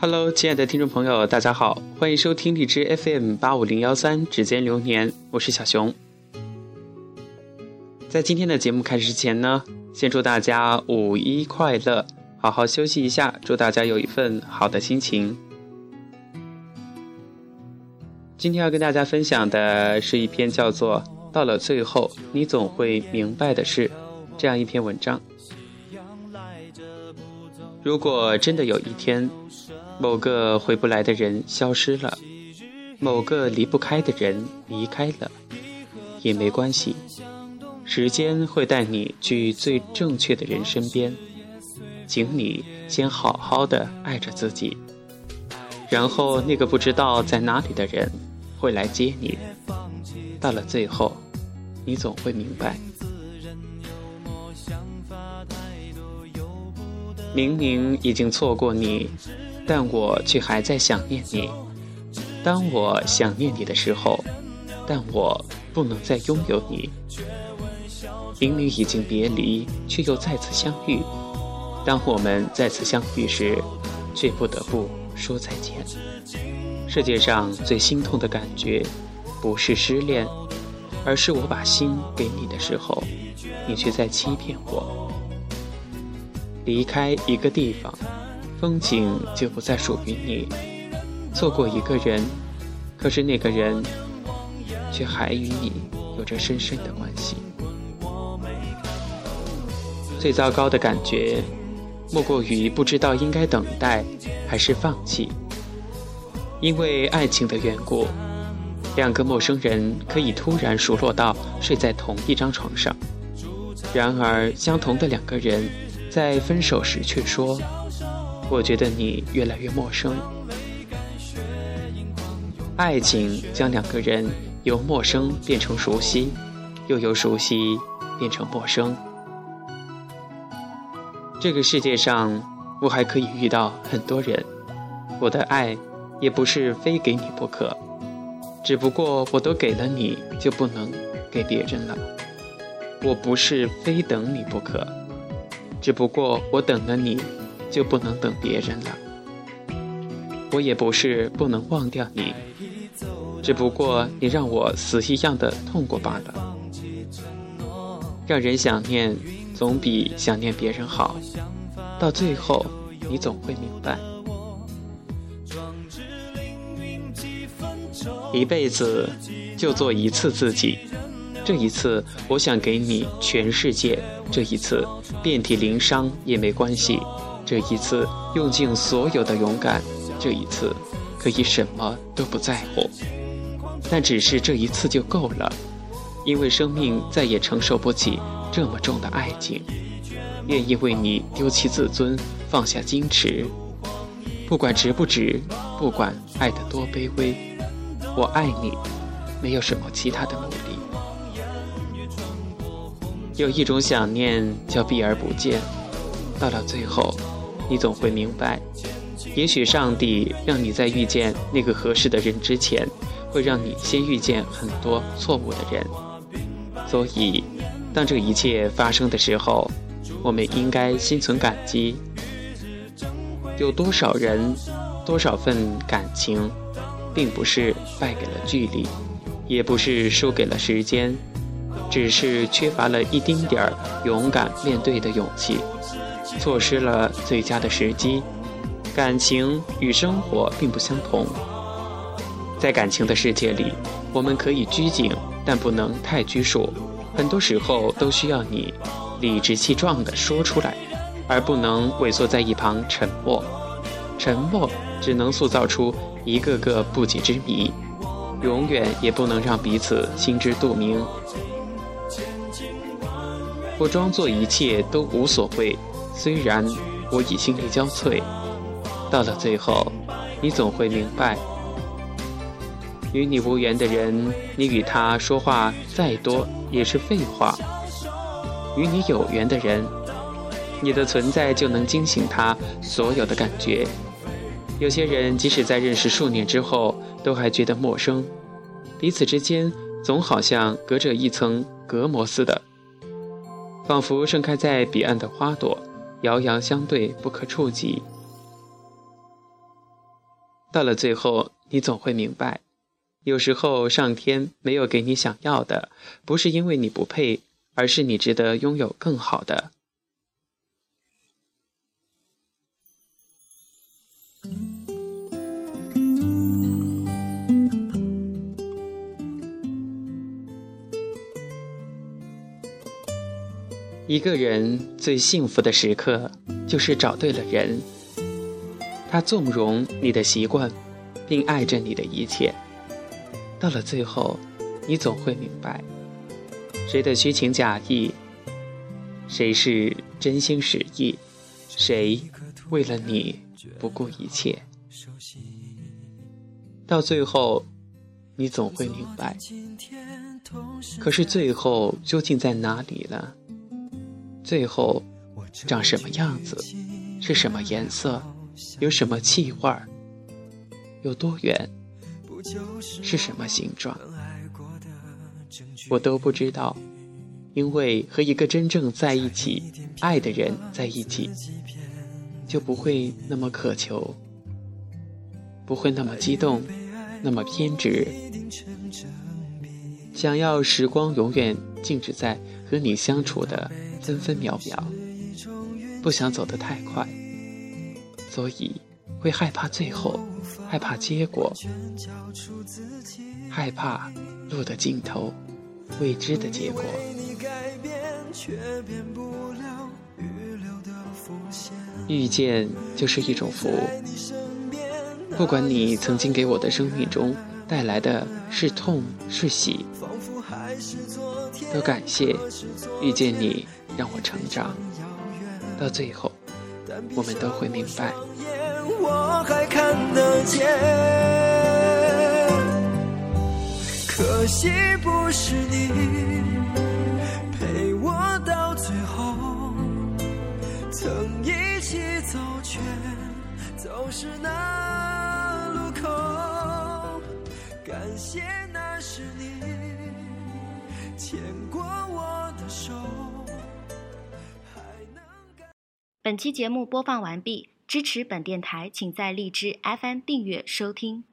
Hello，亲爱的听众朋友，大家好，欢迎收听荔枝 FM 八五零幺三指尖流年，我是小熊。在今天的节目开始之前呢，先祝大家五一快乐，好好休息一下，祝大家有一份好的心情。今天要跟大家分享的是一篇叫做《到了最后，你总会明白的事》这样一篇文章。如果真的有一天，某个回不来的人消失了，某个离不开的人离开了，也没关系。时间会带你去最正确的人身边，请你先好好的爱着自己，然后那个不知道在哪里的人会来接你。到了最后，你总会明白，明明已经错过你。但我却还在想念你。当我想念你的时候，但我不能再拥有你。明明已经别离，却又再次相遇。当我们再次相遇时，却不得不说再见。世界上最心痛的感觉，不是失恋，而是我把心给你的时候，你却在欺骗我。离开一个地方。风景就不再属于你，错过一个人，可是那个人却还与你有着深深的关系。最糟糕的感觉，莫过于不知道应该等待还是放弃。因为爱情的缘故，两个陌生人可以突然熟络到睡在同一张床上，然而相同的两个人在分手时却说。我觉得你越来越陌生。爱情将两个人由陌生变成熟悉，又由熟悉变成陌生。这个世界上，我还可以遇到很多人，我的爱也不是非给你不可，只不过我都给了你，就不能给别人了。我不是非等你不可，只不过我等了你。就不能等别人了。我也不是不能忘掉你，只不过你让我死一样的痛过罢了。让人想念总比想念别人好，到最后你总会明白。一辈子就做一次自己，这一次我想给你全世界，这一次遍体鳞伤也没关系。这一次用尽所有的勇敢，这一次可以什么都不在乎，但只是这一次就够了，因为生命再也承受不起这么重的爱情，愿意为你丢弃自尊，放下矜持，不管值不值，不管爱得多卑微，我爱你，没有什么其他的目的。有一种想念叫避而不见，到了最后。你总会明白，也许上帝让你在遇见那个合适的人之前，会让你先遇见很多错误的人。所以，当这一切发生的时候，我们应该心存感激。有多少人，多少份感情，并不是败给了距离，也不是输给了时间，只是缺乏了一丁点儿勇敢面对的勇气。错失了最佳的时机，感情与生活并不相同。在感情的世界里，我们可以拘谨，但不能太拘束。很多时候都需要你理直气壮地说出来，而不能萎缩在一旁沉默。沉默只能塑造出一个个不解之谜，永远也不能让彼此心知肚明。我装作一切都无所谓。虽然我已心力交瘁，到了最后，你总会明白，与你无缘的人，你与他说话再多也是废话；与你有缘的人，你的存在就能惊醒他所有的感觉。有些人即使在认识数年之后，都还觉得陌生，彼此之间总好像隔着一层隔膜似的，仿佛盛开在彼岸的花朵。遥遥相对，不可触及。到了最后，你总会明白，有时候上天没有给你想要的，不是因为你不配，而是你值得拥有更好的。一个人最幸福的时刻，就是找对了人。他纵容你的习惯，并爱着你的一切。到了最后，你总会明白，谁的虚情假意，谁是真心实意，谁为了你不顾一切。到最后，你总会明白。可是最后究竟在哪里呢？最后长什么样子？是什么颜色？有什么气味？有多远？是什么形状？我都不知道，因为和一个真正在一起、爱的人在一起，就不会那么渴求，不会那么激动，那么偏执，想要时光永远静止在和你相处的。分分秒秒，不想走得太快，所以会害怕最后，害怕结果，害怕路的尽头，未知的结果。遇见就是一种福，不管你曾经给我的生命中带来的是痛是喜，都感谢遇见你。让我成长，到最后，我们都会明白。可惜不是你陪我到最后，曾一起走，却走失那路口。感谢那是你牵过我的手。本期节目播放完毕，支持本电台，请在荔枝 FM 订阅收听。